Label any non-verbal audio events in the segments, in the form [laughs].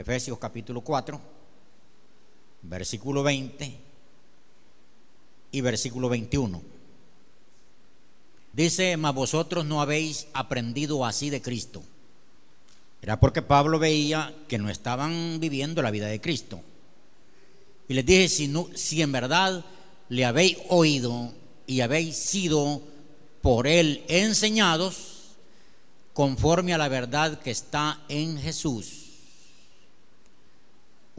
Efesios capítulo 4, versículo 20 y versículo 21. Dice, mas vosotros no habéis aprendido así de Cristo. Era porque Pablo veía que no estaban viviendo la vida de Cristo. Y les dije, si, si en verdad le habéis oído y habéis sido por él enseñados conforme a la verdad que está en Jesús.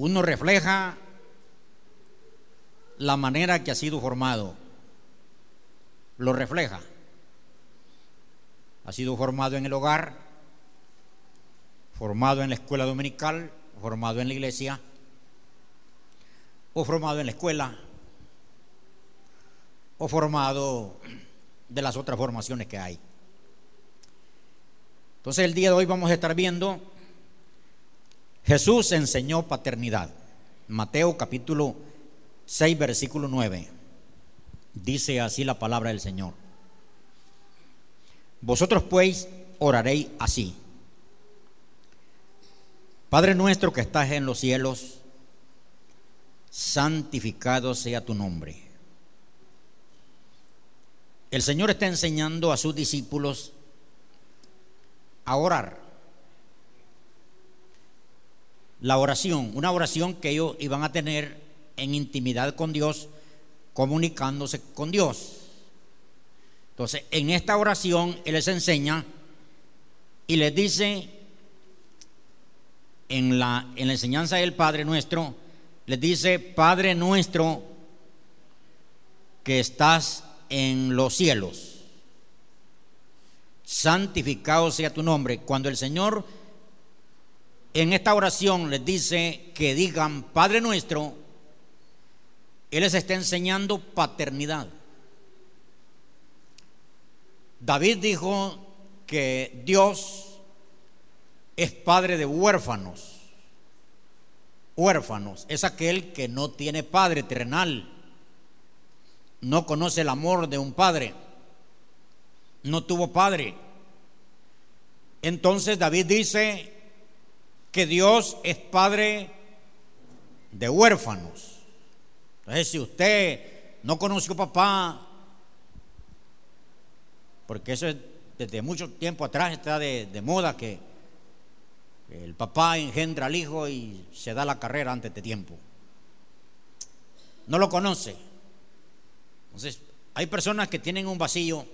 Uno refleja la manera que ha sido formado. Lo refleja. Ha sido formado en el hogar, formado en la escuela dominical, formado en la iglesia, o formado en la escuela, o formado de las otras formaciones que hay. Entonces el día de hoy vamos a estar viendo, Jesús enseñó paternidad. Mateo capítulo 6, versículo 9. Dice así la palabra del Señor. Vosotros pues oraréis así. Padre nuestro que estás en los cielos, santificado sea tu nombre. El Señor está enseñando a sus discípulos a orar. La oración, una oración que ellos iban a tener en intimidad con Dios, comunicándose con Dios. Entonces, en esta oración Él les enseña y les dice, en la, en la enseñanza del Padre nuestro, les dice, Padre nuestro que estás en los cielos, santificado sea tu nombre. Cuando el Señor en esta oración les dice que digan Padre nuestro, Él les está enseñando paternidad. David dijo que Dios es padre de huérfanos. Huérfanos es aquel que no tiene padre terrenal, no conoce el amor de un padre, no tuvo padre. Entonces David dice que Dios es padre de huérfanos. Entonces si usted no conoció papá, porque eso es desde mucho tiempo atrás está de, de moda que el papá engendra al hijo y se da la carrera antes de tiempo. No lo conoce. Entonces, hay personas que tienen un vacío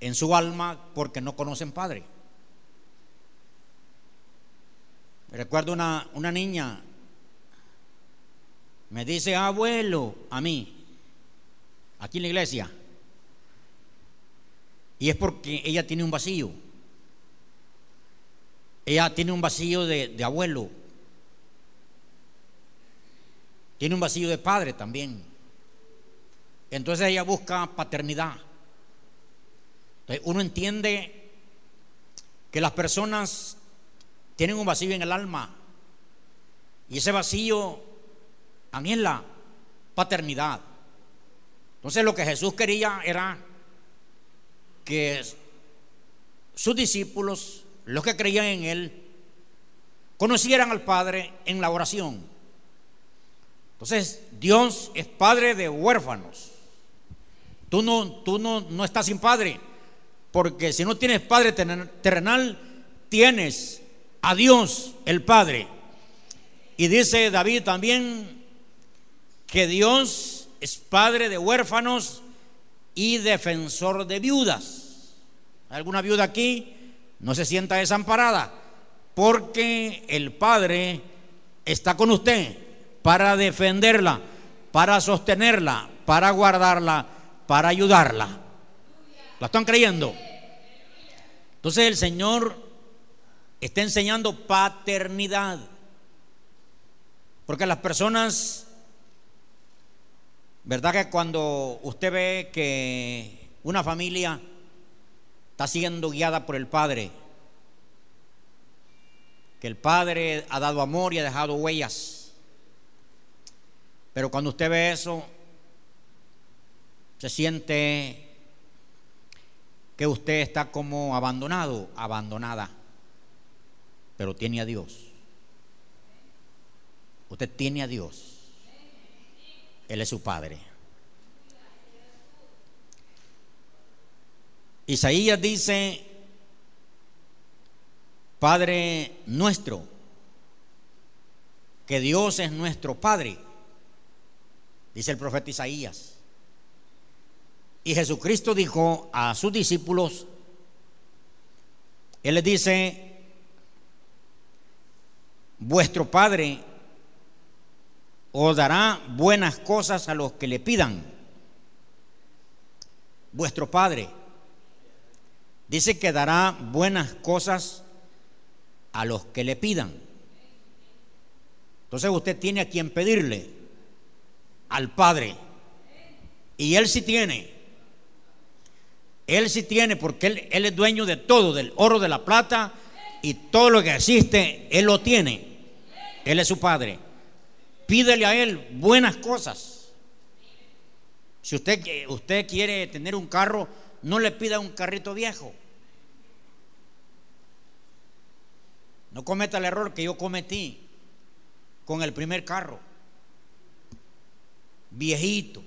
en su alma porque no conocen padre. Recuerdo una, una niña, me dice abuelo a mí, aquí en la iglesia. Y es porque ella tiene un vacío. Ella tiene un vacío de, de abuelo. Tiene un vacío de padre también. Entonces ella busca paternidad. Entonces uno entiende que las personas tienen un vacío en el alma. Y ese vacío la paternidad. Entonces lo que Jesús quería era que sus discípulos, los que creían en Él, conocieran al Padre en la oración. Entonces, Dios es Padre de huérfanos. Tú no, tú no, no estás sin Padre, porque si no tienes Padre terrenal, tienes a Dios el Padre. Y dice David también que Dios es Padre de huérfanos y defensor de viudas. ¿Alguna viuda aquí? No se sienta desamparada, porque el Padre está con usted para defenderla, para sostenerla, para guardarla, para ayudarla. ¿La están creyendo? Entonces el Señor está enseñando paternidad, porque las personas ¿Verdad que cuando usted ve que una familia está siendo guiada por el Padre, que el Padre ha dado amor y ha dejado huellas, pero cuando usted ve eso, se siente que usted está como abandonado, abandonada, pero tiene a Dios. Usted tiene a Dios. Él es su Padre. Isaías dice, Padre nuestro, que Dios es nuestro Padre, dice el profeta Isaías. Y Jesucristo dijo a sus discípulos, Él les dice, vuestro Padre os dará buenas cosas a los que le pidan. Vuestro Padre dice que dará buenas cosas a los que le pidan. Entonces usted tiene a quien pedirle, al Padre. Y Él sí tiene. Él sí tiene porque él, él, es dueño de todo, del oro, de la plata y todo lo que existe, Él lo tiene. Él es su Padre. Pídele a Él buenas cosas. Si usted, usted quiere tener un carro, no le pida un carrito viejo. No cometa el error que yo cometí con el primer carro. Viejito.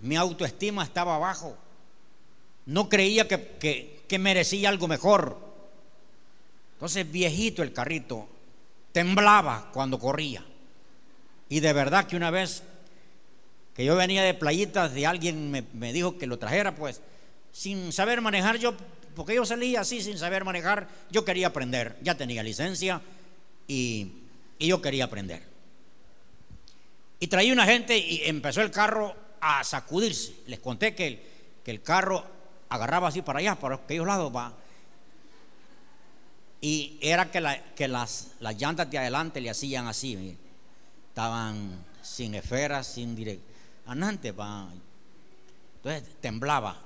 Mi autoestima estaba abajo. No creía que, que merecía algo mejor. Entonces, viejito el carrito. Temblaba cuando corría. Y de verdad que una vez que yo venía de playitas de alguien me, me, dijo que lo trajera, pues sin saber manejar yo, porque yo salía así sin saber manejar, yo quería aprender, ya tenía licencia y, y yo quería aprender. Y traía una gente y empezó el carro a sacudirse. Les conté que el, que el carro agarraba así para allá, para aquellos lados, va, y era que, las, llantas de adelante le hacían así, estaban sin esferas, sin directo. Antes, entonces temblaba.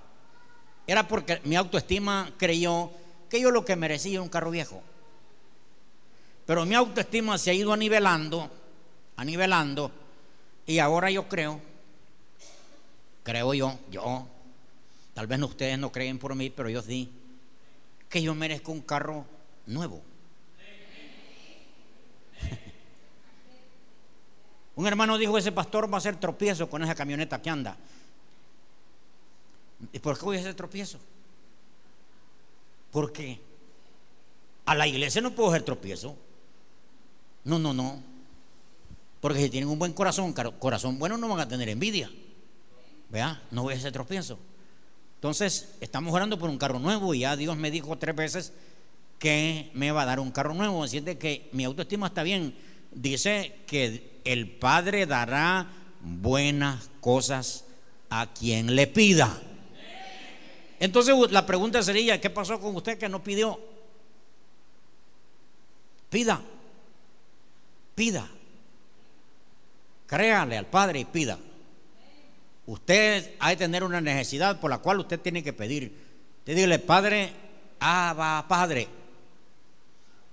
Era porque mi autoestima creyó que yo lo que merecía era un carro viejo. Pero mi autoestima se ha ido anivelando, anivelando, y ahora yo creo, creo yo, yo, tal vez ustedes no creen por mí, pero yo sí, que yo merezco un carro nuevo. Un hermano dijo, ese pastor va a hacer tropiezo con esa camioneta que anda. ¿Y por qué voy a hacer tropiezo? Porque a la iglesia no puedo hacer tropiezo. No, no, no. Porque si tienen un buen corazón, corazón bueno, no van a tener envidia. Vea, no voy a hacer tropiezo. Entonces, estamos orando por un carro nuevo y ya Dios me dijo tres veces que me va a dar un carro nuevo. Así de que mi autoestima está bien. Dice que el Padre dará buenas cosas a quien le pida. Entonces la pregunta sería, ¿qué pasó con usted que no pidió? Pida, pida. Créale al Padre y pida. Usted ha de tener una necesidad por la cual usted tiene que pedir. Usted dile, Padre, ah, Padre,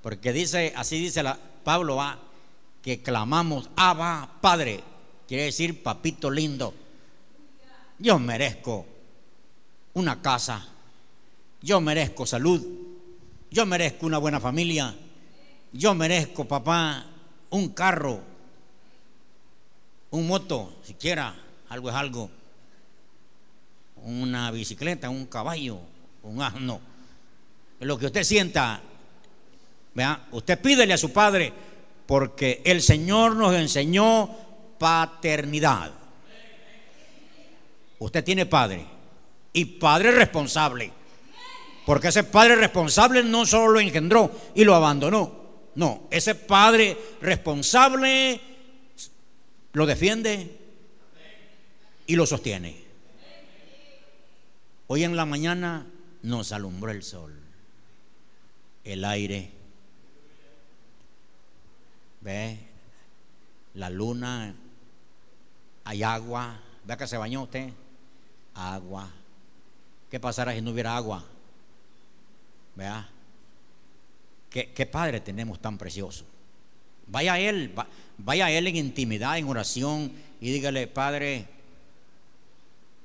porque dice, así dice la, Pablo va, que clamamos, Abba, Padre, quiere decir papito lindo. Yo merezco una casa, yo merezco salud, yo merezco una buena familia, yo merezco, papá, un carro, un moto, siquiera, algo es algo, una bicicleta, un caballo, un asno. Lo que usted sienta Vea, usted pídele a su padre porque el Señor nos enseñó paternidad. Usted tiene padre y padre responsable. Porque ese padre responsable no solo lo engendró y lo abandonó. No, ese padre responsable lo defiende y lo sostiene. Hoy en la mañana nos alumbró el sol, el aire Ve, la luna, hay agua. Vea que se bañó usted. Agua. ¿Qué pasará si no hubiera agua? Vea. ¿Qué, qué padre tenemos tan precioso? Vaya a Él, vaya a Él en intimidad, en oración y dígale, Padre,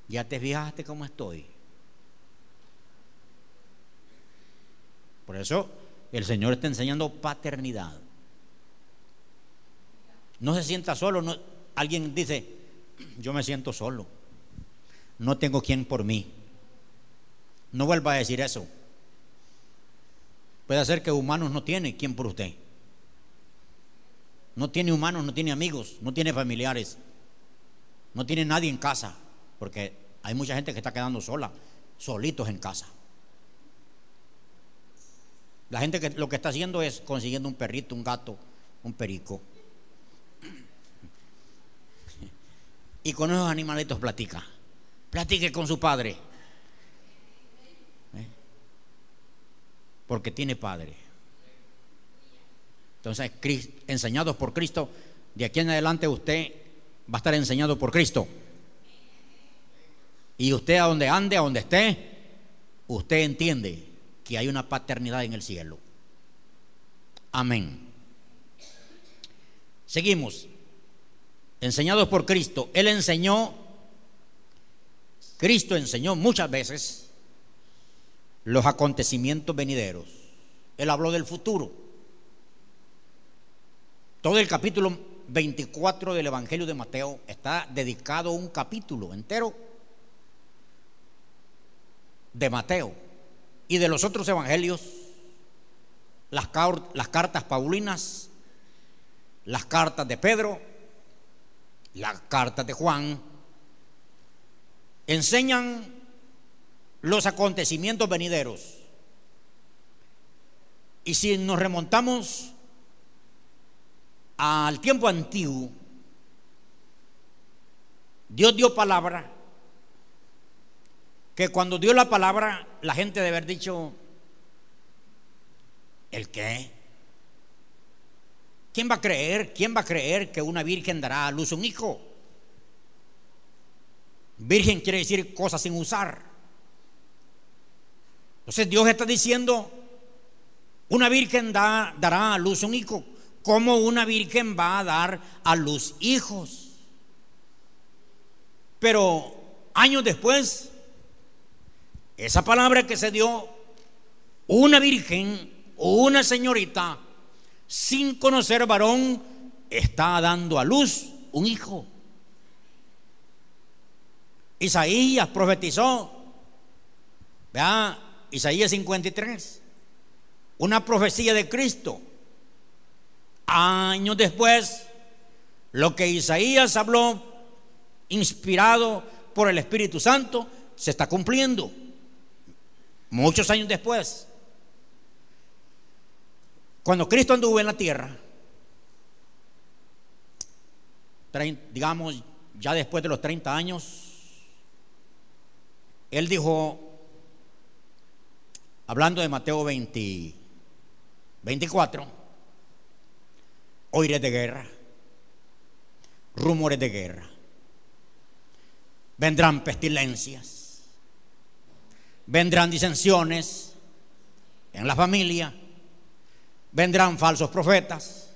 ¿ya te fijaste cómo estoy? Por eso el Señor está enseñando paternidad. No se sienta solo. Alguien dice, yo me siento solo. No tengo quien por mí. No vuelva a decir eso. Puede ser que humanos no tiene quien por usted. No tiene humanos, no tiene amigos, no tiene familiares. No tiene nadie en casa. Porque hay mucha gente que está quedando sola, solitos en casa. La gente que lo que está haciendo es consiguiendo un perrito, un gato, un perico. Y con esos animalitos platica. Platique con su padre. ¿Eh? Porque tiene padre. Entonces, enseñados por Cristo, de aquí en adelante usted va a estar enseñado por Cristo. Y usted a donde ande, a donde esté, usted entiende que hay una paternidad en el cielo. Amén. Seguimos. Enseñados por Cristo. Él enseñó, Cristo enseñó muchas veces los acontecimientos venideros. Él habló del futuro. Todo el capítulo 24 del Evangelio de Mateo está dedicado a un capítulo entero de Mateo y de los otros evangelios, las, las cartas paulinas, las cartas de Pedro, las cartas de Juan, enseñan los acontecimientos venideros. Y si nos remontamos al tiempo antiguo, Dios dio palabra que cuando dio la palabra, la gente debe haber dicho, ¿el qué? ¿Quién va a creer? ¿Quién va a creer que una virgen dará a luz un hijo? Virgen quiere decir cosas sin usar. Entonces Dios está diciendo, una virgen da, dará a luz un hijo. ¿Cómo una virgen va a dar a luz hijos? Pero años después, esa palabra que se dio una virgen una señorita sin conocer varón está dando a luz un hijo. Isaías profetizó, vea, Isaías 53, una profecía de Cristo. Años después, lo que Isaías habló, inspirado por el Espíritu Santo, se está cumpliendo muchos años después, cuando Cristo anduvo en la tierra, digamos, ya después de los 30 años, Él dijo, hablando de Mateo 20, 24, oiré de guerra, rumores de guerra, vendrán pestilencias vendrán disensiones en la familia, vendrán falsos profetas,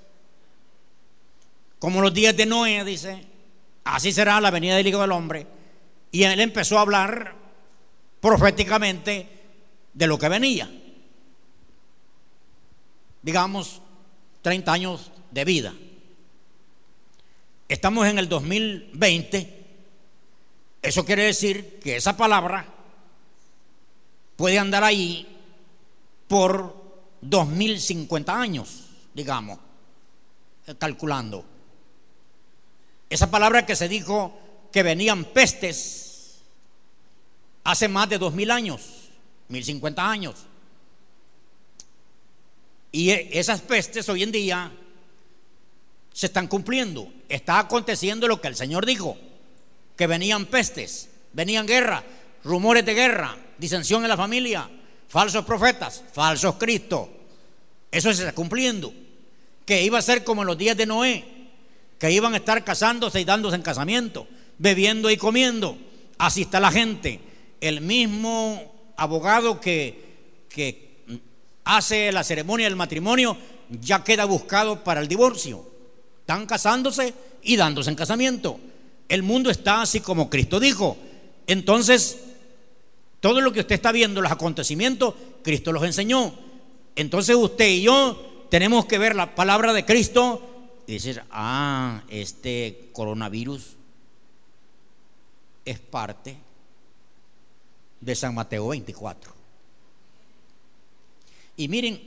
como los días de Noé, dice, así será la venida del Hijo del Hombre. Y él empezó a hablar proféticamente de lo que venía. Digamos, 30 años de vida. Estamos en el 2020. Eso quiere decir que esa palabra puede andar ahí por 2050 años, digamos, eh, calculando. Esa palabra que se dijo que venían pestes hace más de 2000 años, 1050 años. Y e, esas pestes hoy en día se están cumpliendo. Está aconteciendo lo que el Señor dijo, que venían pestes, venían guerra, rumores de guerra, disensión en la familia, falsos profetas, falsos Cristos. Eso se está cumpliendo. Que iba a ser como en los días de Noé, que iban a estar casándose y dándose en casamiento, bebiendo y comiendo. Así está la gente. El mismo abogado que, que hace la ceremonia del matrimonio ya queda buscado para el divorcio. Están casándose y dándose en casamiento. El mundo está así como Cristo dijo. Entonces, todo lo que usted está viendo, los acontecimientos, Cristo los enseñó. Entonces usted y yo tenemos que ver la palabra de Cristo y decir, ah, este coronavirus es parte de San Mateo 24. Y miren,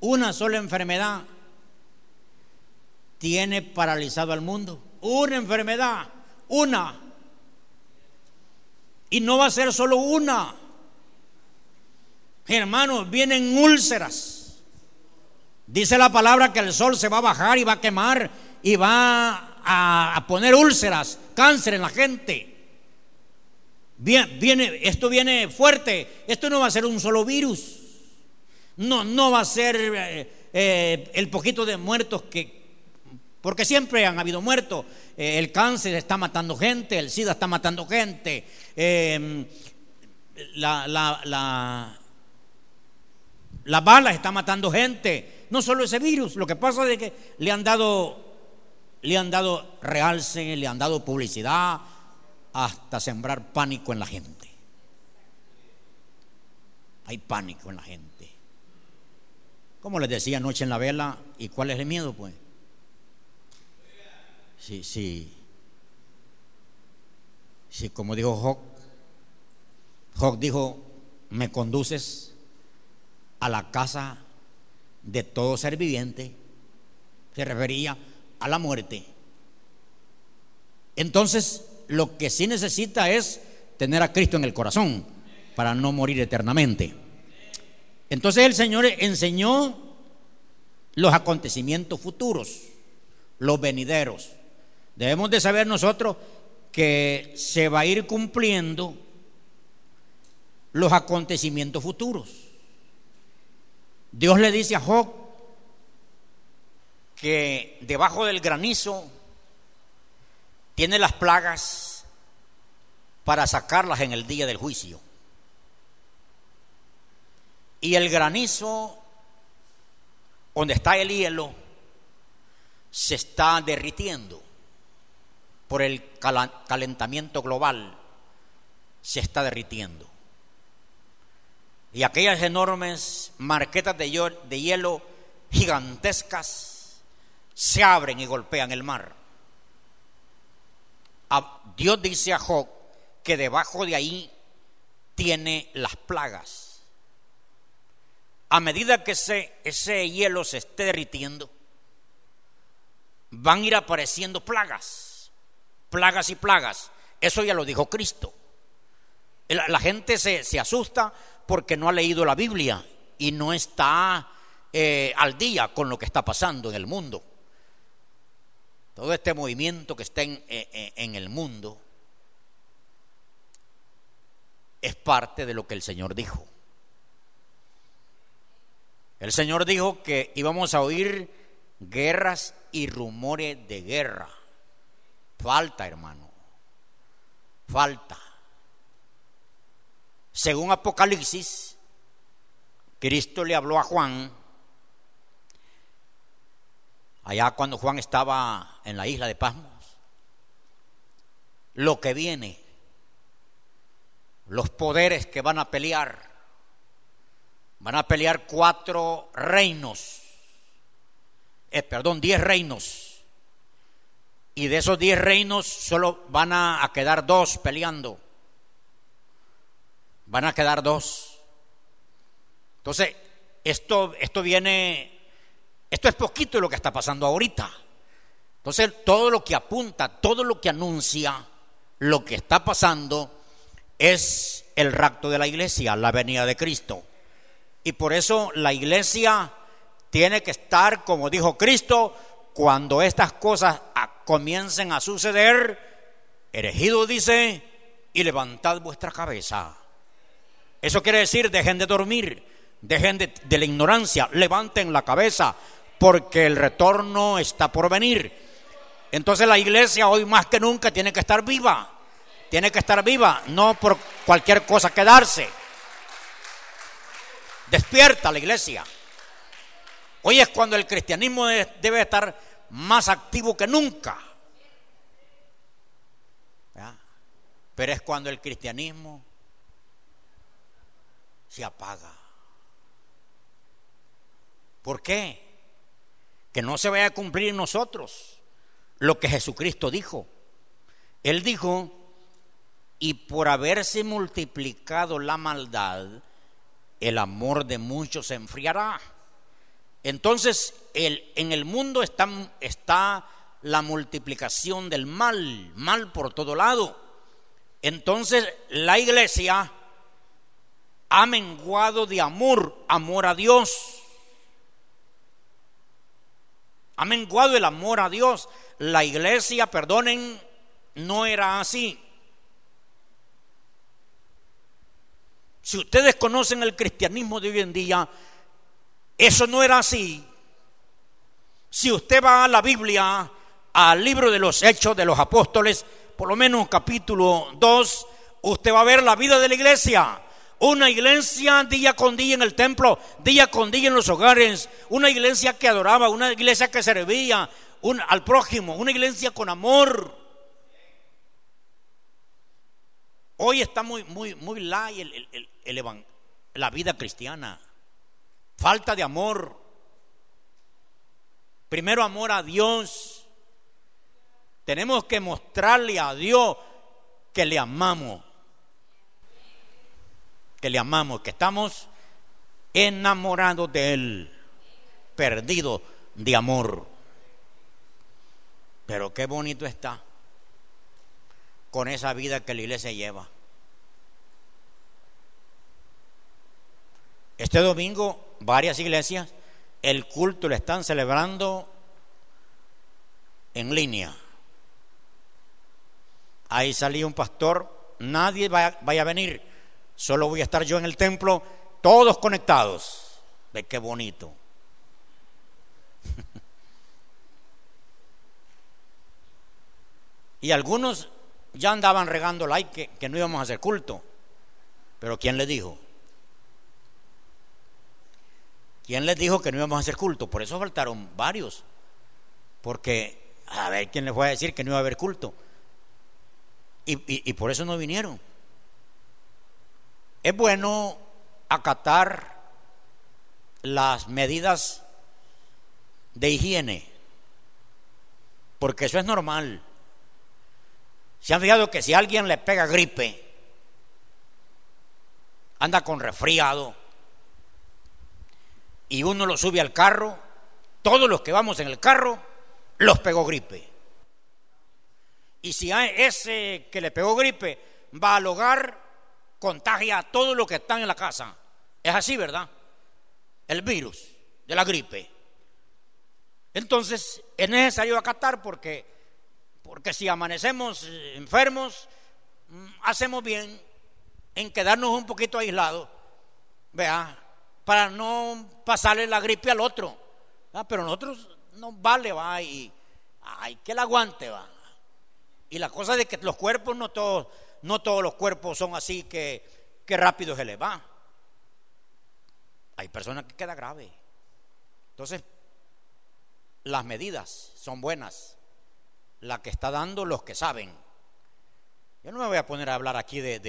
una sola enfermedad tiene paralizado al mundo. Una enfermedad, una. Y no va a ser solo una. Hermanos, vienen úlceras. Dice la palabra que el sol se va a bajar y va a quemar y va a, poner úlceras, cáncer en la gente. Bien, viene, esto viene fuerte. Esto no va a ser un solo virus. No, no va a ser eh, eh, el poquito de muertos que, porque siempre han habido muertos. Eh, el cáncer está matando gente, el SIDA está matando gente. Em, la, la, la, la bala está matando gente. No solo ese virus. Lo que pasa es que le han dado, le han dado realce, le han dado publicidad, hasta sembrar pánico en la gente. Hay pánico en la gente. Como les decía anoche en la vela, ¿y cuál es el miedo, pues? Sí, sí. Sí, como dijo Job, Job dijo, me conduces a la casa de todo ser viviente. Se refería a la muerte. Entonces, lo que sí necesita es tener a Cristo en el corazón para no morir eternamente. Entonces el Señor enseñó los acontecimientos futuros, los venideros. Debemos de saber nosotros que se va a ir cumpliendo los acontecimientos futuros. Dios le dice a Job que debajo del granizo tiene las plagas para sacarlas en el día del juicio. Y el granizo, donde está el hielo, se está derritiendo por el calentamiento global se está derritiendo. Y aquellas enormes marquetas de hielo gigantescas se abren y golpean el mar. Dios dice a Job que debajo de ahí tiene las plagas. A medida que ese, ese hielo se esté derritiendo, van a ir apareciendo plagas plagas y plagas. Eso ya lo dijo Cristo. La, gente se, se, asusta porque no ha leído la Biblia y no está eh, al día con lo que está pasando en el mundo. Todo este movimiento que está en, eh, eh, en el mundo es parte de lo que el Señor dijo. El Señor dijo que íbamos a oír guerras y rumores de guerra. Falta, hermano. Falta. Según Apocalipsis, Cristo le habló a Juan, allá cuando Juan estaba en la isla de Pasmos, lo que viene, los poderes que van a pelear, van a pelear cuatro reinos, eh, perdón, diez reinos y de esos diez reinos solo van a, quedar dos peleando. Van a quedar dos. Entonces, esto, esto viene, esto es poquito de lo que está pasando ahorita. Entonces, todo lo que apunta, todo lo que anuncia lo que está pasando es el rapto de la iglesia, la venida de Cristo. Y por eso la iglesia tiene que estar, como dijo Cristo, cuando estas cosas comiencen a suceder, elegido dice, y levantad vuestra cabeza. Eso quiere decir, dejen de dormir, dejen de, de la ignorancia, levanten la cabeza, porque el retorno está por venir. Entonces la iglesia hoy más que nunca tiene que estar viva, tiene que estar viva, no por cualquier cosa quedarse. Despierta la iglesia. Hoy es cuando el cristianismo debe estar más activo que nunca. Pero es cuando el cristianismo se apaga. ¿Por qué? que no se vaya a cumplir en nosotros lo que Jesucristo dijo. Él dijo, y por haberse multiplicado la maldad, el amor de muchos se enfriará. Entonces, en el mundo está la multiplicación del mal, mal por todo lado. Entonces, la iglesia ha menguado de amor, amor a Dios. Ha menguado el amor a Dios. La iglesia, perdonen, no era así. Si ustedes conocen el cristianismo de hoy en día, eso no era así. Si usted va a la Biblia, al libro de los Hechos de los Apóstoles, por lo menos capítulo 2, usted va a ver la vida de la iglesia. Una iglesia día con día en el templo, día con día en los hogares, una iglesia que adoraba, una iglesia que servía al prójimo, una iglesia con amor. Hoy está muy, muy, muy light la vida cristiana. Falta de amor. Primero amor a Dios. Tenemos que mostrarle a Dios que le amamos que le amamos, que estamos enamorados de Él, perdidos de amor. Pero qué bonito está con esa vida que la iglesia lleva. Este domingo varias iglesias el culto lo están celebrando en línea. Ahí salió un pastor, nadie vaya, vaya a venir Solo voy a estar yo en el templo, todos conectados. Ve qué bonito. [laughs] y algunos ya andaban regando like que, que no íbamos a hacer culto. Pero ¿quién les dijo? ¿Quién les dijo que no íbamos a hacer culto? Por eso faltaron varios. Porque, a ver, ¿quién les fue a decir que no iba a haber culto? y por eso no vinieron. Es bueno acatar las medidas de higiene, porque eso es normal. Se han fijado que si alguien le pega gripe, anda con resfriado, y uno lo sube al carro, todos los que vamos en el carro, los pegó gripe. Y si ese que le pegó gripe va al hogar, contagia a todos los que están en la casa. Es así, ¿verdad? El virus de la gripe. Entonces es necesario acatar porque, porque si amanecemos enfermos, mm, hacemos bien en quedarnos un poquito aislados, vea, para no pasarle la gripe al otro. Pero nosotros no vale, va, y hay que la aguante, va. Y la cosa de que los cuerpos no todos no todos los cuerpos son así que, que rápido se les va. Hay personas que queda grave. Entonces, las medidas son buenas. La que está dando los que saben. Yo no me voy a poner a hablar aquí de,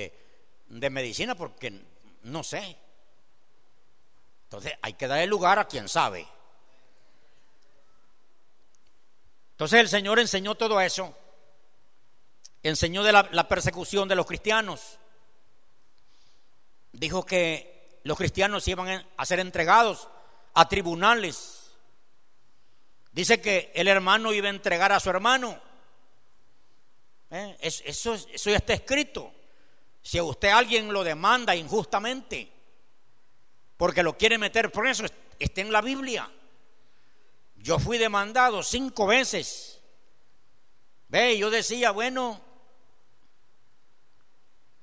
de, medicina porque no sé. Entonces hay que dar el lugar a quien sabe. Entonces el Señor enseñó todo eso enseñó de la, persecución de los cristianos. Dijo que los cristianos iban a ser entregados a tribunales. Dice que el hermano iba a entregar a su hermano. ¿Eh? Eso, eso ya está escrito. Si a usted alguien lo demanda injustamente, porque lo quiere meter preso, está en la Biblia. Yo fui demandado cinco veces. Ve, yo decía, bueno,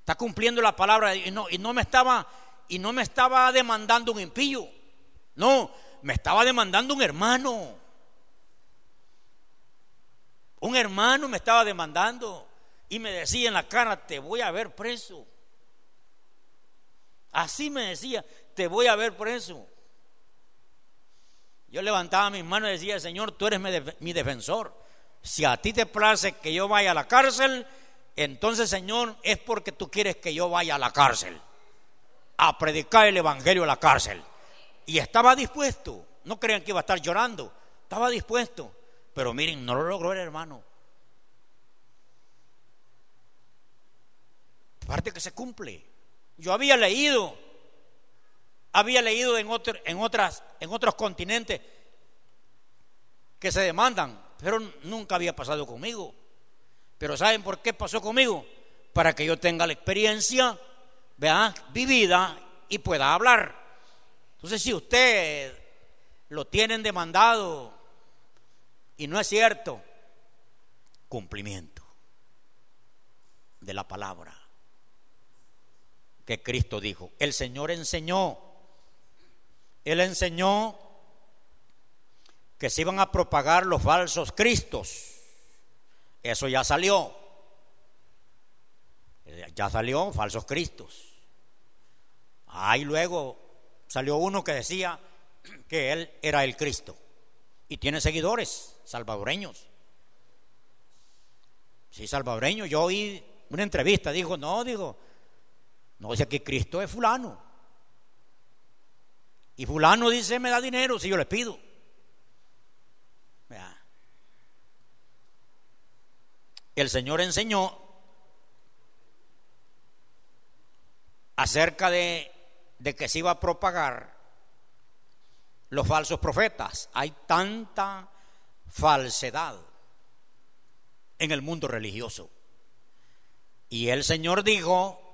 Está cumpliendo la palabra y no, y no me estaba y no me estaba demandando un impío. No, me estaba demandando un hermano. Un hermano me estaba demandando y me decía en la cara, te voy a ver preso. Así me decía, te voy a ver preso. Yo levantaba mis manos y decía, Señor, tú eres mi defensor. Si a ti te place que yo vaya a la cárcel, entonces Señor es porque tú quieres que yo vaya a la cárcel, a predicar el Evangelio a la cárcel. Y estaba dispuesto, no crean que iba a estar llorando, estaba dispuesto, pero miren, no lo logró el hermano. Parte que se cumple. Yo había leído, había leído en, otras, en otros continentes que se demandan, pero nunca había pasado conmigo. Pero ¿saben por qué pasó conmigo? Para que yo tenga la experiencia, vea, vivida y pueda hablar. Entonces, si usted lo tienen demandado y no es cierto, cumplimiento de la palabra que Cristo dijo. El Señor enseñó, Él enseñó que se iban a propagar los falsos cristos. Eso ya salió. Ya salió falsos cristos. Ahí luego salió uno que decía que él era el Cristo. Y tiene seguidores salvadoreños. Sí, salvadoreño. Yo oí una entrevista, dijo, no, digo, no dice que Cristo es fulano. Y fulano dice, me da dinero si yo le pido. El Señor enseñó acerca de, de que se iba a propagar los falsos profetas. Hay tanta falsedad en el mundo religioso. Y el Señor dijo,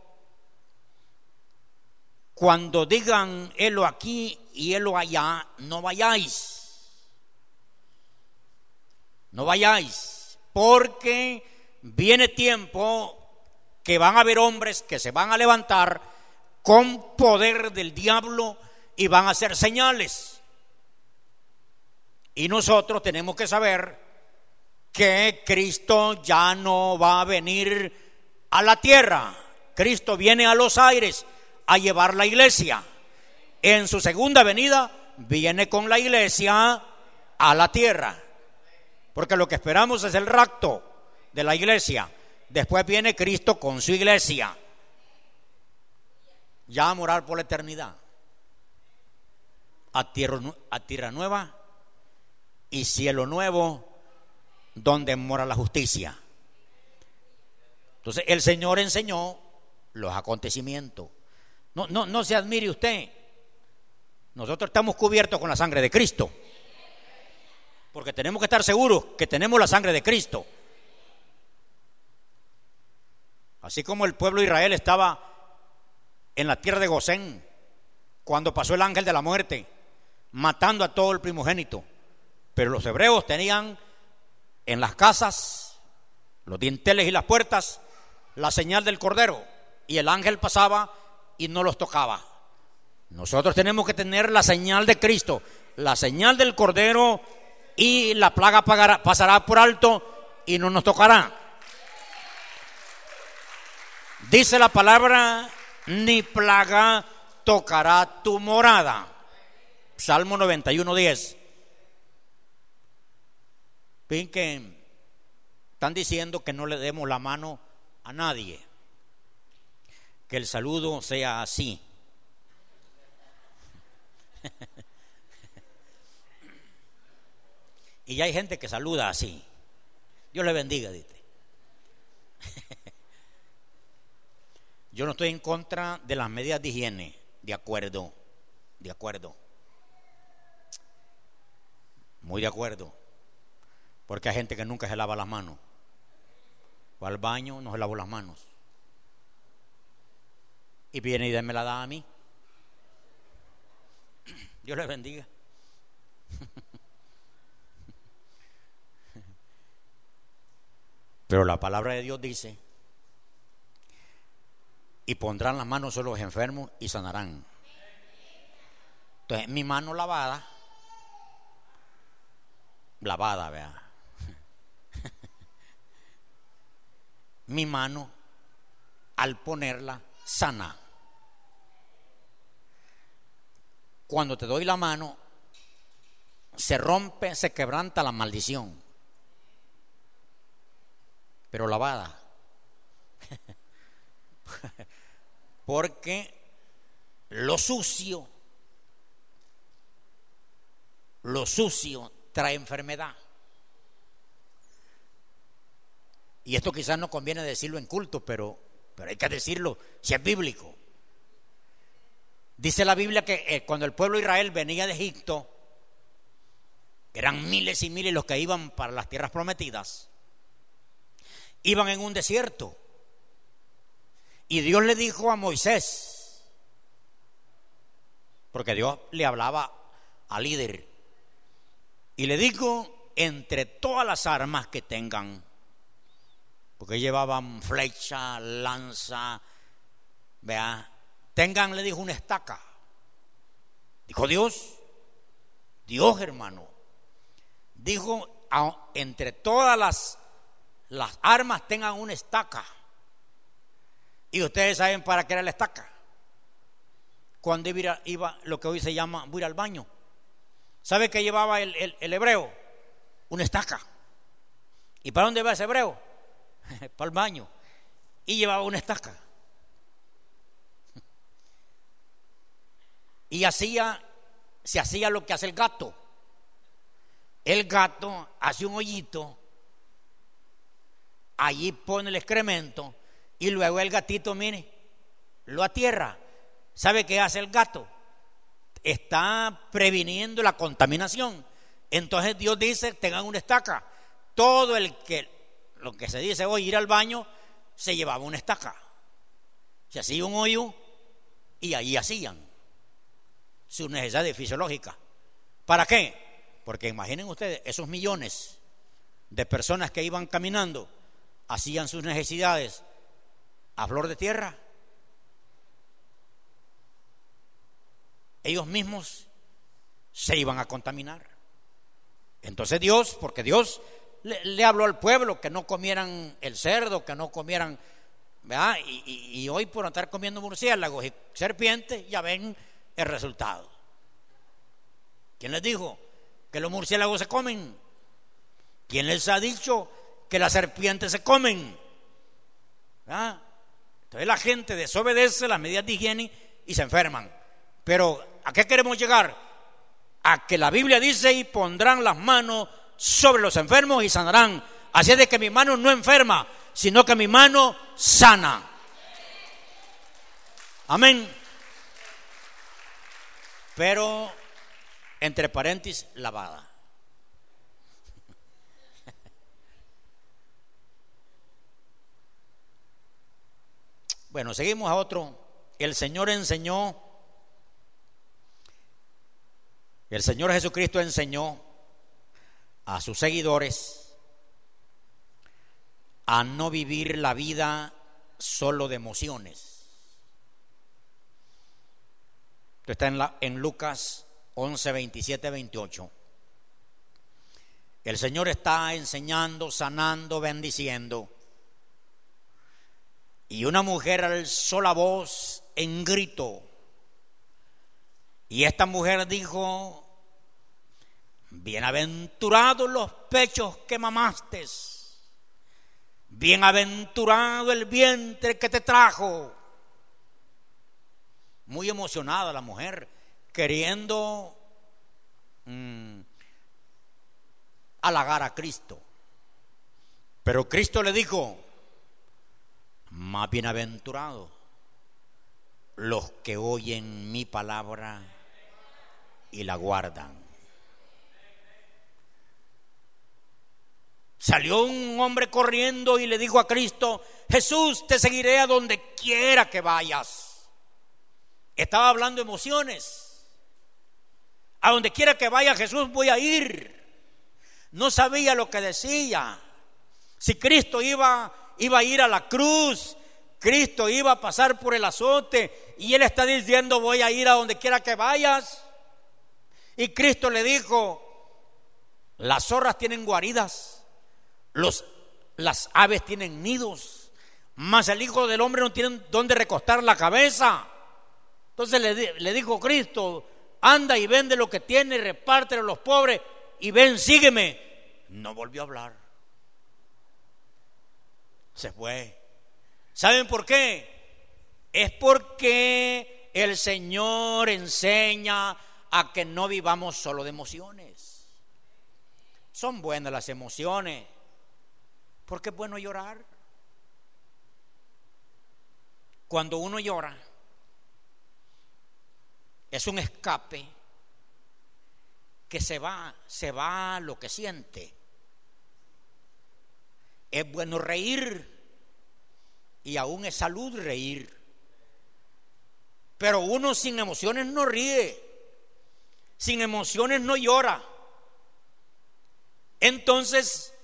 cuando digan helo aquí y helo allá, no vayáis. No vayáis, porque viene tiempo que van a haber hombres que se van a levantar con poder del diablo y van a hacer señales. Y nosotros tenemos que saber que Cristo ya no va a venir a la tierra. Cristo viene a los aires a llevar la iglesia. En su segunda venida viene con la iglesia a la tierra. Porque lo que esperamos es el rapto de la iglesia. Después viene Cristo con su iglesia. Ya a morar por la eternidad. A tierra, a tierra nueva y cielo nuevo donde mora la justicia. Entonces el Señor enseñó los acontecimientos. No, no, no se admire usted. Nosotros estamos cubiertos con la sangre de Cristo. Porque tenemos que estar seguros que tenemos la sangre de Cristo. Así como el pueblo de Israel estaba en la tierra de Gosén, cuando pasó el ángel de la muerte, matando a todo el primogénito. Pero los hebreos tenían en las casas, los dinteles y las puertas, la señal del cordero. Y el ángel pasaba y no los tocaba. Nosotros tenemos que tener la señal de Cristo, la señal del cordero y la plaga pasará por alto y no nos tocará. Dice la palabra, ni plaga tocará tu morada. Salmo 91, 10. Ven que están diciendo que no le demos la mano a nadie. Que el saludo sea así. [laughs] y ya hay gente que saluda así. Dios le bendiga, dice. [laughs] Yo no estoy en contra de las medidas de higiene, de acuerdo, de acuerdo. Muy de acuerdo. Porque hay gente que nunca se lava las manos. Va al baño, no se lavó las manos. Y viene y me la da a mí. Dios le bendiga. Pero la palabra de Dios dice, y pondrán las manos sobre los enfermos y sanarán. Entonces, mi mano lavada, lavada, vea, mi mano al ponerla sana. Cuando te doy la mano, se rompe, se quebranta la maldición, pero lavada. [laughs] Porque lo sucio, lo sucio trae enfermedad. Y esto quizás no conviene decirlo en culto, pero, pero hay que decirlo si es bíblico. Dice la Biblia que eh, cuando el pueblo de Israel venía de Egipto, eran miles y miles los que iban para las tierras prometidas, iban en un desierto. Y Dios le dijo a Moisés, porque Dios le hablaba al líder, y le dijo, entre todas las armas que tengan, porque llevaban flecha, lanza, vea, tengan, le dijo, una estaca. Dijo Dios, Dios hermano, dijo, entre todas las, las armas tengan una estaca. Y ustedes saben para qué era la estaca. Cuando iba, lo que hoy se llama, voy al baño. ¿Sabe qué llevaba el, el hebreo? Una estaca. ¿Y para dónde va ese hebreo? [laughs] para el baño y llevaba una estaca. Y hacía, se hacía lo que hace el gato. El gato hace un hoyito, allí pone el excremento y luego el gatito, mire, lo atierra. ¿Sabe qué hace el gato? Está previniendo la contaminación. Entonces Dios dice, tengan una estaca. Todo el que lo que se dice hoy, ir al baño, se llevaba una estaca. Se hacía un hoyo y ahí hacían sus necesidades fisiológicas. ¿Para qué? Porque imaginen ustedes, esos millones de personas que iban caminando hacían sus necesidades a flor de tierra. Ellos mismos se iban a contaminar. Entonces Dios, porque Dios le, habló al pueblo que no comieran el cerdo, que no comieran. Y, hoy por estar comiendo murciélagos y serpientes, ya ven el resultado. ¿Quién les dijo que los murciélagos se comen? ¿Quién les ha dicho que las serpientes se comen? Entonces la gente desobedece las medidas de higiene y se enferman. Pero ¿a qué queremos llegar? A que la Biblia dice y pondrán las manos sobre los enfermos y sanarán. Así es de que mi mano no enferma, sino que mi mano sana. Amén. Pero, entre paréntesis, lavada. Bueno, seguimos a otro. El Señor enseñó, el Señor Jesucristo enseñó a sus seguidores a no vivir la vida solo de emociones. Esto está en, la, en Lucas 11, 27, 28. El Señor está enseñando, sanando, bendiciendo. Y una mujer alzó la voz en grito. Y esta mujer dijo, Bienaventurados los pechos que mamaste. Bienaventurado el vientre que te trajo. Muy emocionada la mujer, queriendo mm, halagar a Cristo. Pero Cristo le dijo, más bienaventurados los que oyen mi palabra y la guardan. Salió un hombre corriendo y le dijo a Cristo, Jesús, te seguiré a donde quiera que vayas. Estaba hablando emociones. A donde quiera que vaya Jesús voy a ir. No sabía lo que decía. Si Cristo iba, iba a ir a la cruz, Cristo iba a pasar por el azote y él está diciendo voy a ir a donde quiera que vayas. Y Cristo le dijo, las zorras tienen guaridas los, las aves tienen nidos, mas el Hijo del Hombre no tiene dónde recostar la cabeza. Entonces le, dijo Cristo, anda y vende lo que tiene, repártelo a los pobres y ven, sígueme. No volvió a hablar. Se fue. ¿Saben por qué? Es porque el Señor enseña a que no vivamos solo de emociones. son buenas las emociones, porque es bueno llorar. Cuando uno llora, es un escape que se va, se va lo que siente. Es bueno reír y aún es salud reír. Pero uno sin emociones no ríe, sin emociones no llora. Entonces,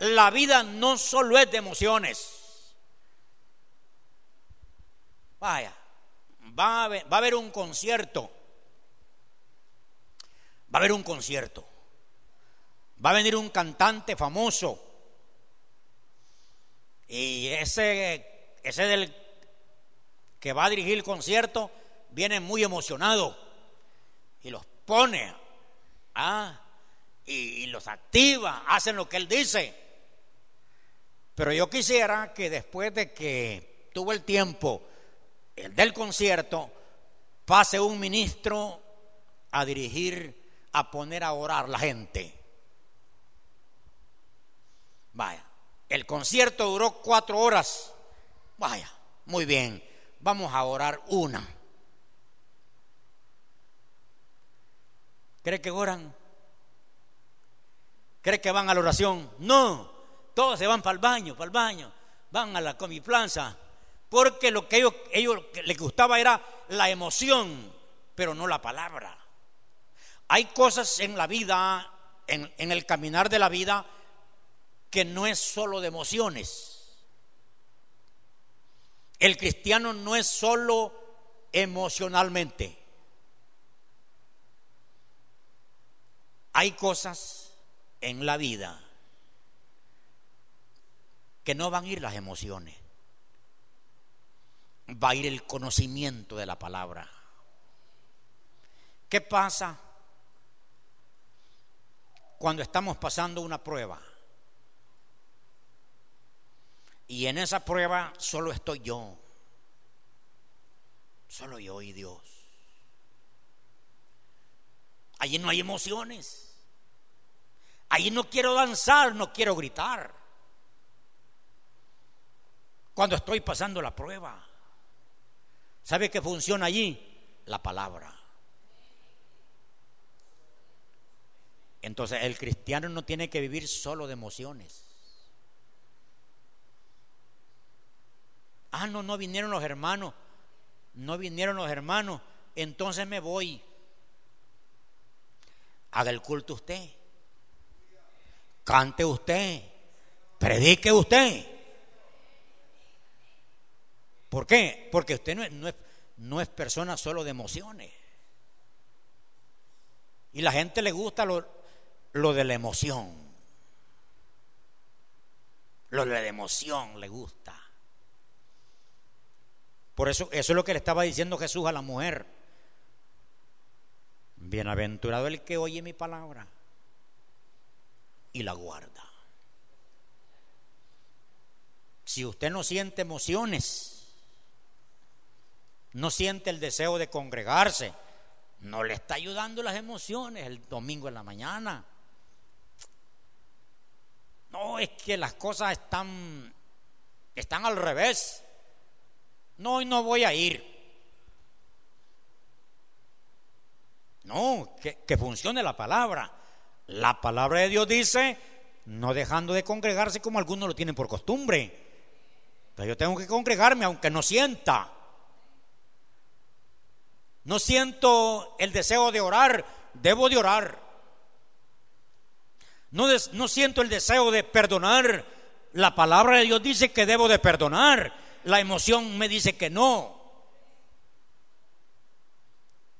la vida no solo es de emociones. Vaya, va a va haber un concierto Va a haber un concierto. Va a venir un cantante famoso. Y ese, ese del que va a dirigir el concierto viene muy emocionado. Y los pone. ¿ah? y los activa. Hacen lo que él dice. Pero yo quisiera que después de que tuvo el tiempo el del concierto, pase un ministro a dirigir a poner a orar la gente. Vaya, el concierto duró cuatro horas. Vaya, muy bien, vamos a orar una. ¿Cree que oran? ¿Cree que van a la oración? No, todos se van para el baño, para el baño, van a la comiplanza, porque lo que ellos, ellos les gustaba era la emoción, pero no la palabra. Hay cosas en la vida, en, el caminar de la vida, que no es solo de emociones. El cristiano no es solo emocionalmente. Hay cosas en la vida que no van a ir las emociones, va a ir el conocimiento de la palabra. ¿Qué pasa cuando estamos pasando una prueba. Y en esa prueba solo estoy yo. Solo yo y Dios. Allí no hay emociones. Allí no quiero danzar, no quiero gritar. Cuando estoy pasando la prueba. ¿Sabe qué funciona allí? La palabra. Entonces el cristiano no tiene que vivir solo de emociones. Ah, no, no vinieron los hermanos. No vinieron los hermanos. Entonces me voy. Haga el culto usted. Cante usted. Predique usted. ¿Por qué? Porque usted no es, no es, no es persona solo de emociones. Y la gente le gusta lo, lo de la emoción. Lo de la emoción le gusta. Por eso, eso es lo que le estaba diciendo Jesús a la mujer. Bienaventurado el que oye mi palabra y la guarda. Si usted no siente emociones, no siente el deseo de congregarse, no le está ayudando las emociones el domingo en la mañana. No, es que las cosas están, están al revés. No, no voy a ir. No, que, que funcione la palabra. La palabra de Dios dice, no dejando de congregarse como algunos lo tienen por costumbre. Pero yo tengo que congregarme aunque no sienta. No siento el deseo de orar, debo de orar. No, siento el deseo de perdonar. La palabra de Dios dice que debo de perdonar. La emoción me dice que no.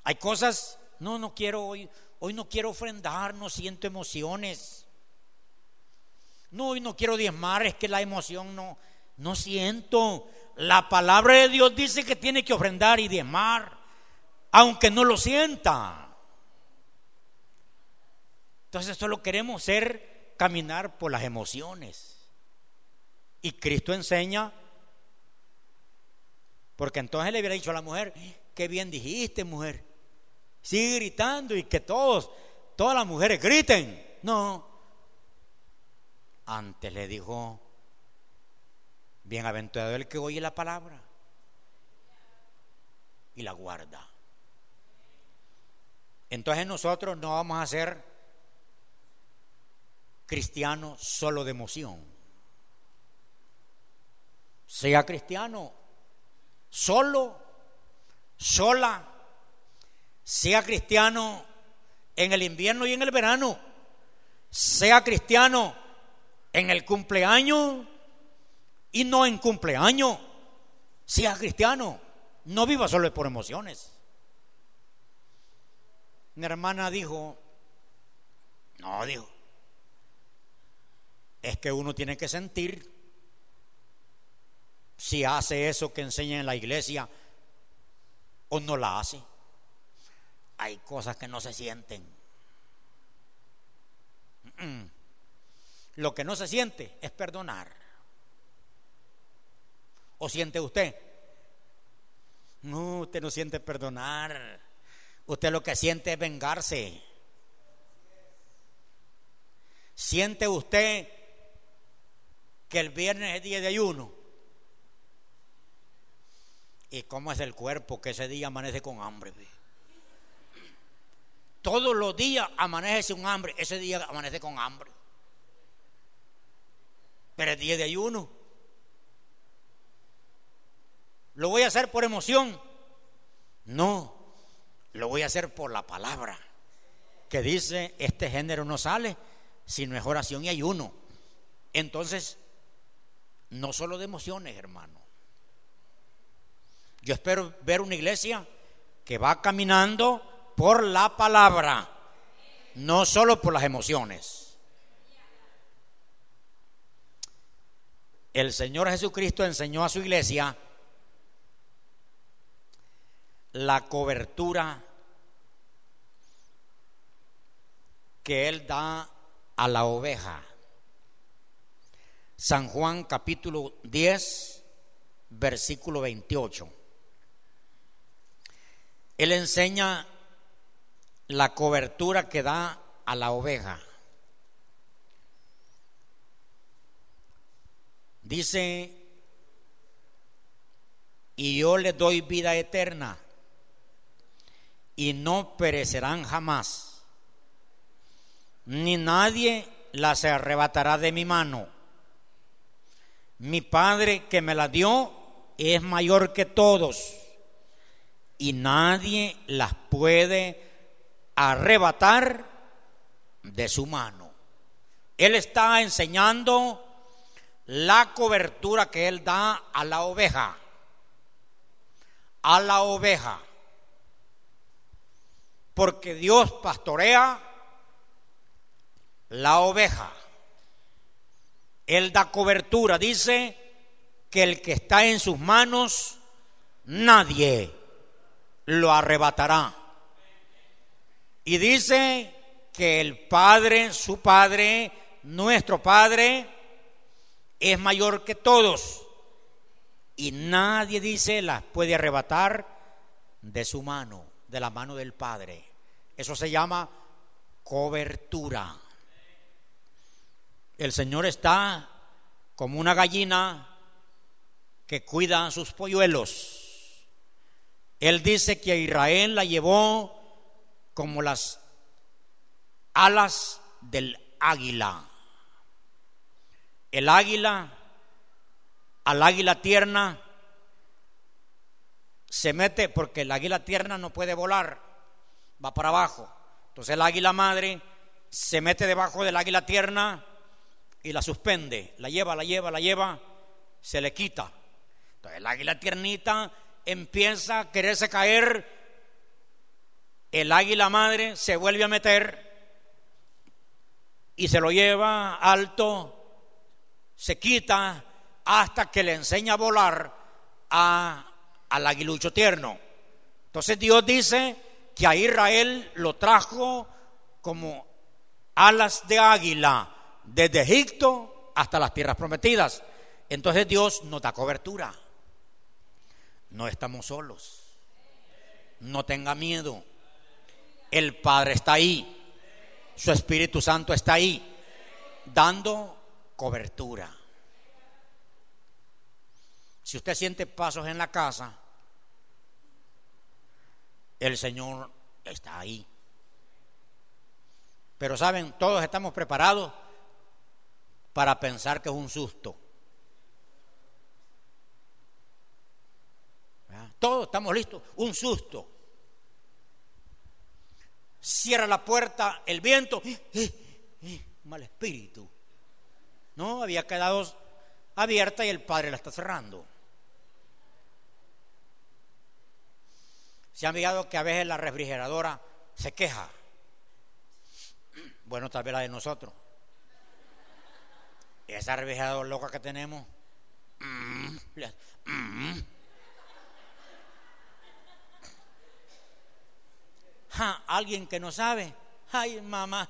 Hay cosas, no, no quiero hoy, hoy no quiero ofrendar, no siento emociones. No, hoy no quiero diezmar, es que la emoción no, no siento. La palabra de Dios dice que tiene que ofrendar y diezmar, aunque no lo sienta. Entonces solo queremos ser caminar por las emociones. Y Cristo enseña, porque entonces le hubiera dicho a la mujer, qué bien dijiste mujer, sigue gritando y que todos, todas las mujeres griten. No, Antes le dijo, bienaventurado el que oye la palabra y la guarda. Entonces nosotros no vamos a ser cristianos solo de emoción. Sea cristiano solo, sola, sea cristiano en el invierno y en el verano, sea cristiano en el cumpleaños y no en cumpleaños, sea cristiano, no viva solo por emociones. Mi hermana dijo, no, dijo, es que uno tiene que sentir si hace eso que enseña en la iglesia o no la hace. Hay cosas que no se sienten. Lo que no se siente es perdonar. ¿O siente usted? No, usted no siente perdonar. Usted lo que siente es vengarse. ¿Siente usted que el viernes es día de ayuno? ¿Y cómo es el cuerpo que ese día amanece con hambre? Todos los días amanece un hambre, ese día amanece con hambre. Pero es día de ayuno. ¿Lo voy a hacer por emoción? No, lo voy a hacer por la palabra. Que dice, este género no sale sin es oración y ayuno. Entonces, no solo de emociones, hermano. Yo espero ver una iglesia que va caminando por la palabra, no solo por las emociones. El Señor Jesucristo enseñó a su iglesia la cobertura que Él da a la oveja. San Juan capítulo 10, versículo 28. Él enseña la cobertura que da a la oveja. Dice, y yo le doy vida eterna y no perecerán jamás, ni nadie las arrebatará de mi mano. Mi Padre que me la dio es mayor que todos y nadie las puede arrebatar de su mano. Él está enseñando la cobertura que Él da a la oveja. A la oveja. Porque Dios pastorea la oveja. Él da cobertura. Dice que el que está en sus manos, nadie lo arrebatará. Y dice que el Padre, su Padre, nuestro Padre, es mayor que todos. Y nadie dice las puede arrebatar de su mano, de la mano del Padre. Eso se llama cobertura. El Señor está como una gallina que cuida a sus polluelos él dice que a Israel la llevó como las alas del águila. El águila, al águila tierna, se mete porque el águila tierna no puede volar, va para abajo. Entonces el águila madre se mete debajo del águila tierna y la suspende, la lleva, la lleva, la lleva, se le quita. Entonces el águila tiernita empieza a quererse caer, el águila madre se vuelve a meter y se lo lleva alto, se quita hasta que le enseña a volar a, al aguilucho tierno. Entonces Dios dice que a Israel lo trajo como alas de águila desde Egipto hasta las tierras prometidas. Entonces Dios nos da cobertura. No estamos solos. No tenga miedo. El Padre está ahí. Su Espíritu Santo está ahí. Dando cobertura. Si usted siente pasos en la casa, el Señor está ahí. Pero saben, todos estamos preparados para pensar que es un susto. Todos estamos listos, un susto. Cierra la puerta, el viento, ¡eh, eh, eh! mal espíritu. No, había quedado abierta y el padre la está cerrando. Se han fijado que a veces la refrigeradora se queja. Bueno, tal vez la de nosotros. Esa refrigeradora loca que tenemos. Alguien que no sabe. Ay, mamá.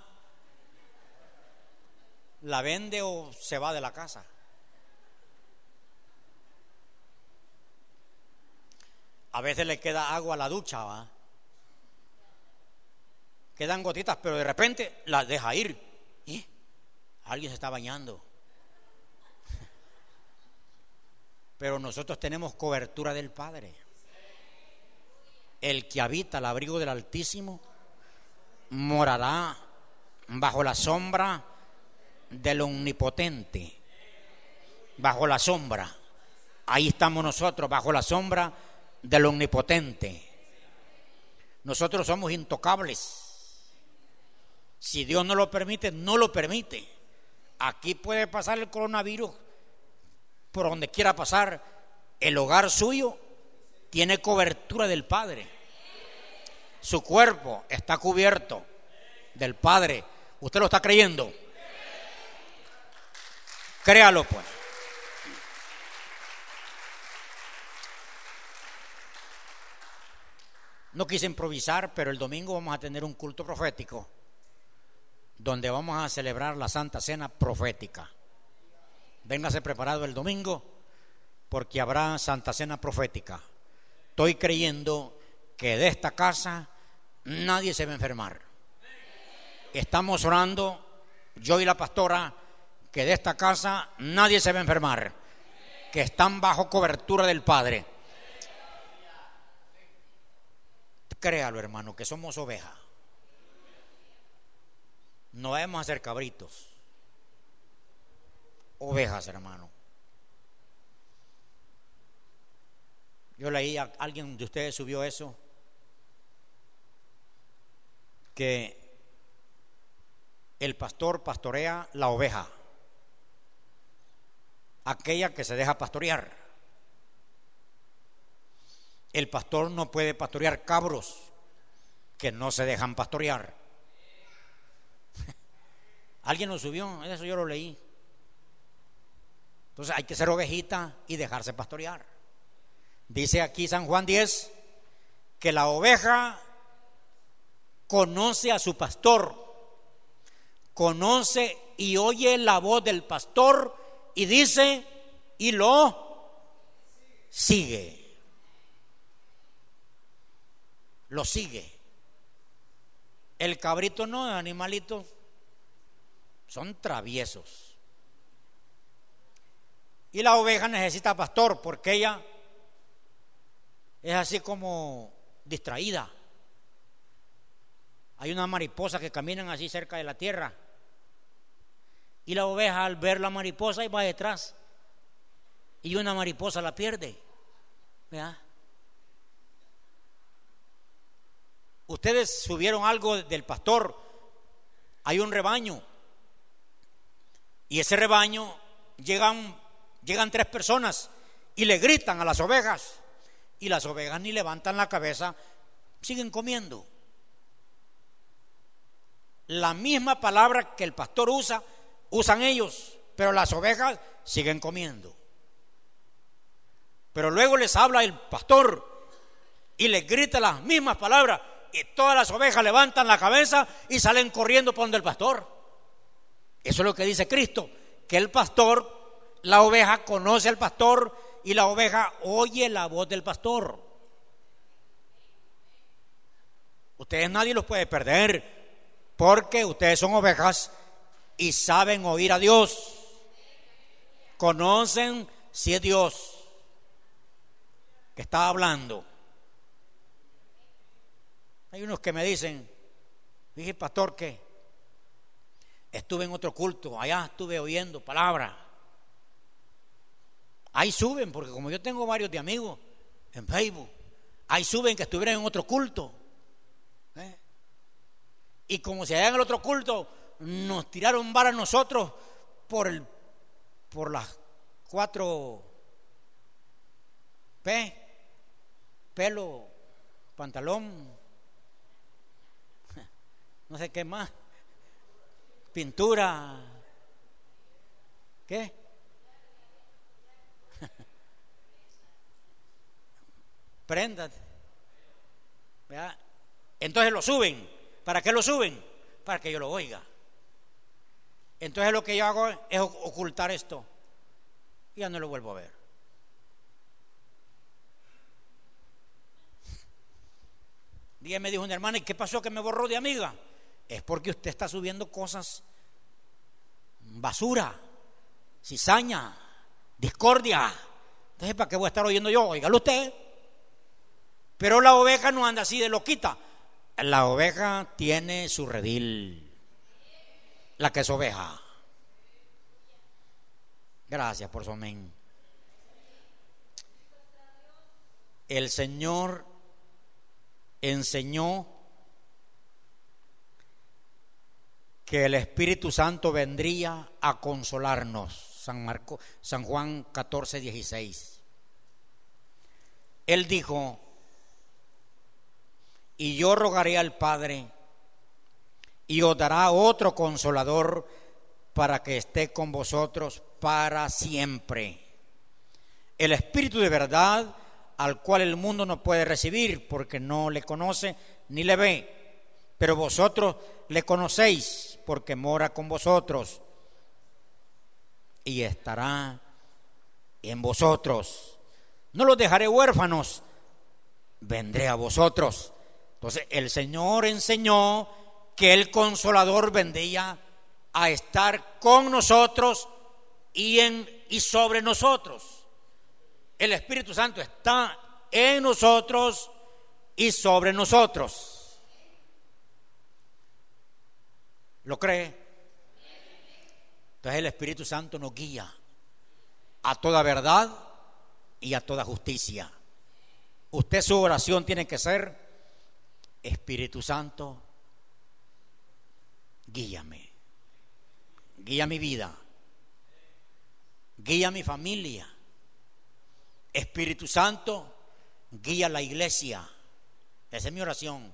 La vende o se va de la casa. A veces le queda agua a la ducha, ¿va? Quedan gotitas, pero de repente las deja ir. ¿Y? Alguien se está bañando. [laughs] Pero nosotros tenemos cobertura del Padre. El que habita el abrigo del Altísimo morará bajo la sombra del Omnipotente. Bajo la sombra. Ahí estamos nosotros, bajo la sombra del omnipotente. Nosotros somos intocables. Si Dios no lo permite, no lo permite. Aquí puede pasar el coronavirus por donde quiera pasar. El hogar suyo tiene cobertura del Padre. Su cuerpo está cubierto del Padre. ¿Usted lo está creyendo? Créalo pues. No quise improvisar, pero el domingo vamos a tener un culto profético donde vamos a celebrar la Santa Cena profética. Véngase preparado el domingo porque habrá Santa Cena profética. Estoy creyendo que de esta casa nadie se va a enfermar. Estamos orando, yo y la pastora, que de esta casa nadie se va a enfermar, que están bajo cobertura del Padre Créalo, hermano, que somos ovejas. No vamos a ser cabritos. Ovejas, hermano. Yo leí a alguien de ustedes subió eso. Que el pastor pastorea la oveja. Aquella que se deja pastorear. El pastor no puede pastorear cabros que no se dejan pastorear. [laughs] Alguien lo subió, eso yo lo leí. Entonces hay que ser ovejita y dejarse pastorear. Dice aquí San Juan 10 que la oveja conoce a su pastor, conoce y oye la voz del pastor y dice y lo sigue. Lo sigue. El cabrito no, animalitos son traviesos. Y la oveja necesita pastor porque ella es así como distraída. Hay una mariposa que caminan así cerca de la tierra. Y la oveja al ver la mariposa y va detrás. Y una mariposa la pierde. ¿Verdad? Ustedes subieron algo del pastor. Hay un rebaño. Y ese rebaño llegan, llegan tres personas y le gritan a las ovejas. Y las ovejas ni levantan la cabeza, siguen comiendo. La misma palabra que el pastor usa, usan ellos, pero las ovejas siguen comiendo. Pero luego les habla el pastor y les grita las mismas palabras y todas las ovejas levantan la cabeza y salen corriendo por donde el pastor. Eso es lo que dice Cristo, que el pastor, la oveja conoce al pastor y la oveja oye la voz del pastor. Ustedes nadie los puede perder porque ustedes son ovejas y saben oír a Dios. conocen si es Dios que está hablando. Hay unos que me dicen, dije, pastor, que estuve en otro culto, allá estuve oyendo palabra. Ahí suben, porque como yo tengo varios de amigos en Facebook, ahí suben que estuvieran en otro culto. ¿eh? Y como si allá en el otro culto nos tiraron vara a nosotros por el por las cuatro P, pelo, pantalón, no sé qué más, pintura, ¿qué? [laughs] Prendas. Entonces lo suben. ¿Para qué lo suben? Para que yo lo oiga. Entonces lo que yo hago es ocultar esto. Y ya no lo vuelvo a ver. [laughs] Día me dijo una hermana, ¿y qué pasó que me borró de amiga? Es porque usted está subiendo cosas, basura, cizaña, discordia. Entonces, ¿para qué voy a estar oyendo yo? Óigalo usted. Pero la oveja no anda así de loquita. La oveja tiene su redil. La que es oveja. Gracias por su amén. El Señor enseñó que el Espíritu Santo vendría a consolarnos. San, Marco, San Juan 14, 16. Él dijo, y yo rogaré al Padre y os dará otro consolador para que esté con vosotros para siempre. El Espíritu de verdad al cual el mundo no puede recibir porque no le conoce ni le ve, pero vosotros le conocéis porque mora con vosotros y estará en vosotros. No los dejaré huérfanos, vendré a vosotros. Entonces el Señor enseñó que el consolador vendría a estar con nosotros y en y sobre nosotros. El Espíritu Santo está en nosotros y sobre nosotros. ¿Lo cree? Entonces el Espíritu Santo nos guía a toda verdad y a toda justicia. Usted su oración tiene que ser Espíritu Santo, guíame, guía mi vida, guía mi familia. Espíritu Santo, guía la iglesia. Esa es mi oración.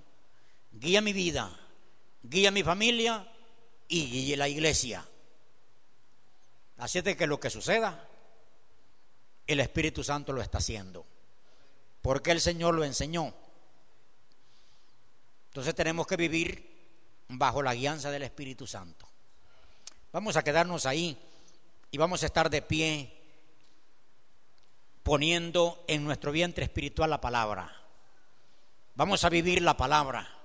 Guía mi vida, guía mi familia y la iglesia. Así es de que lo que suceda, el Espíritu Santo lo está haciendo. Porque el Señor lo enseñó. Entonces tenemos que vivir bajo la guianza del Espíritu Santo. Vamos a quedarnos ahí y vamos a estar de pie poniendo en nuestro vientre espiritual la palabra. Vamos a vivir la palabra.